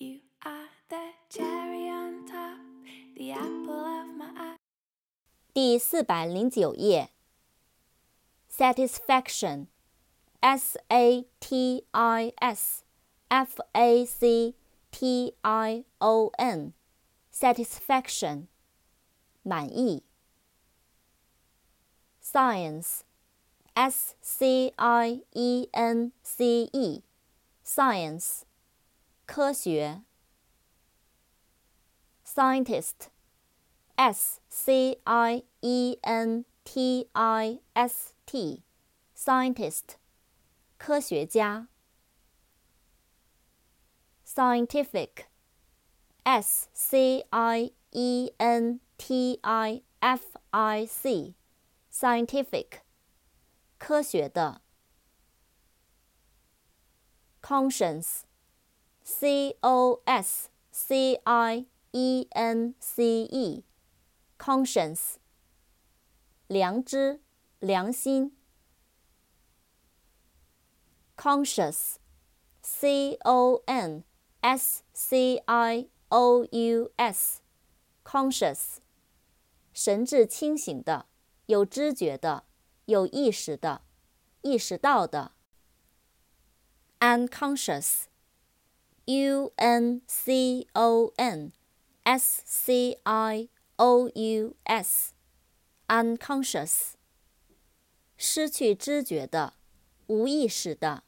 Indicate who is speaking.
Speaker 1: You are the cherry on top, the apple of my eye.
Speaker 2: 第四百零九页。Satisfaction, S A T I S F A C T I O N, satisfaction, 满意。Science, S C I E N C E, science, 科学。Scientist, S C I E N T I S T, scientist, 科学家。Scientific, S C I E N T I F I C, scientific, 科学的。Conscience, C O S C I E N C E, conscience, 良知、良心。Conscious, C O N S C I O U S, conscious, 神志清醒的，有知觉的，有意识的，意识到的。Unconscious, U N C O N S C I O U S, unconscious, 失去知觉的，无意识的。